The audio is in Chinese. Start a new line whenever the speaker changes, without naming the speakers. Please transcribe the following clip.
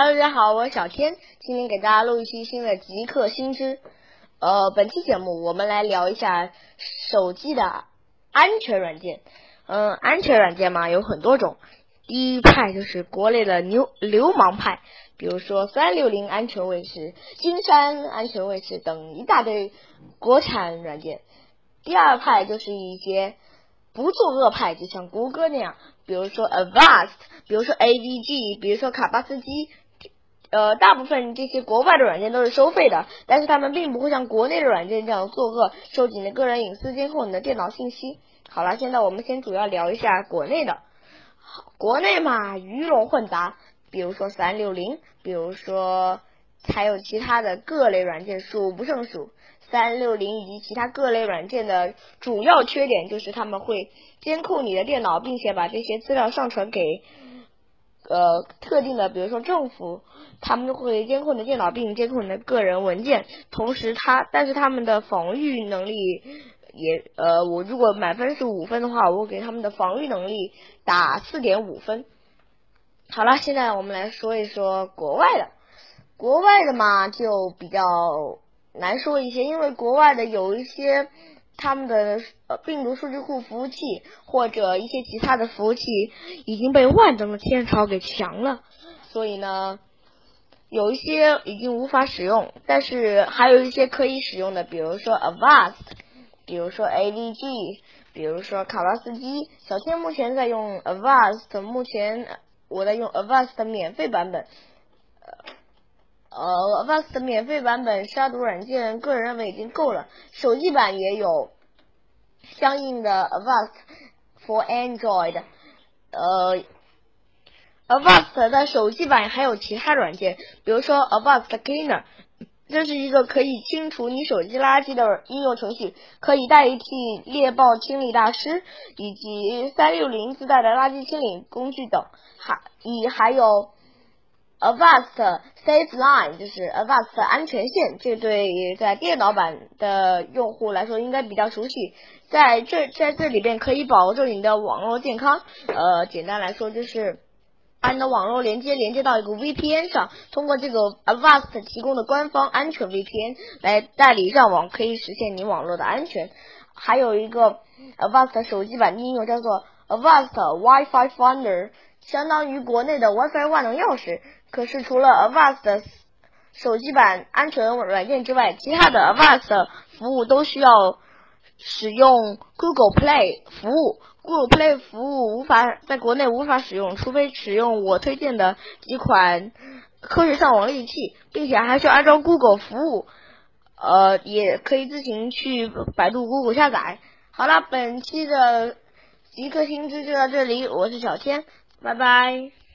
Hello，大家好，我是小天，今天给大家录一期新的极客新知。呃，本期节目我们来聊一下手机的安全软件。嗯，安全软件嘛有很多种，第一派就是国内的流流氓派，比如说三六零安全卫士、金山安全卫士等一大堆国产软件。第二派就是一些不作恶派，就像谷歌那样。比如说 Avast，比如说 AVG，比如说卡巴斯基，呃，大部分这些国外的软件都是收费的，但是他们并不会像国内的软件这样作恶，收集你的个人隐私，监控你的电脑信息。好了，现在我们先主要聊一下国内的，国内嘛鱼龙混杂，比如说三六零，比如说还有其他的各类软件数不胜数。三六零以及其他各类软件的主要缺点就是他们会监控你的电脑，并且把这些资料上传给呃特定的，比如说政府，他们会监控你的电脑并监控你的个人文件。同时，他但是他们的防御能力也呃，我如果满分是五分的话，我给他们的防御能力打四点五分。好了，现在我们来说一说国外的，国外的嘛就比较。难说一些，因为国外的有一些他们的呃病毒数据库服务器或者一些其他的服务器已经被万能的天朝给强了，所以呢，有一些已经无法使用，但是还有一些可以使用的，比如说 Avast，比如说 AVG，比如说卡巴斯基。小天目前在用 Avast，目前我在用 Avast 的免费版本。呃，Avast 免费版本杀毒软件，个人认为已经够了。手机版也有相应的 Avast for Android。呃，Avast 的手机版还有其他软件，比如说 Avast Cleaner，这是一个可以清除你手机垃圾的应用程序，可以代替猎豹清理大师以及三六零自带的垃圾清理工具等。还以还有。Avast Safe Line 就是 Avast 安全线，这对在电脑版的用户来说应该比较熟悉。在这在这里边可以保证你的网络健康。呃，简单来说就是把你的网络连接连接到一个 VPN 上，通过这个 Avast 提供的官方安全 VPN 来代理上网，可以实现你网络的安全。还有一个 Avast 手机版应用叫做 Avast Wi-Fi Finder，相当于国内的 WiFi 万能钥匙。可是除了 Avast 手机版安全软件之外，其他的 Avast 服务都需要使用 Google Play 服务。Google Play 服务无法在国内无法使用，除非使用我推荐的几款科学上网利器，并且还需要安装 Google 服务。呃，也可以自行去百度、Google 下载。好了，本期的极客新知就到这里，我是小千，拜拜。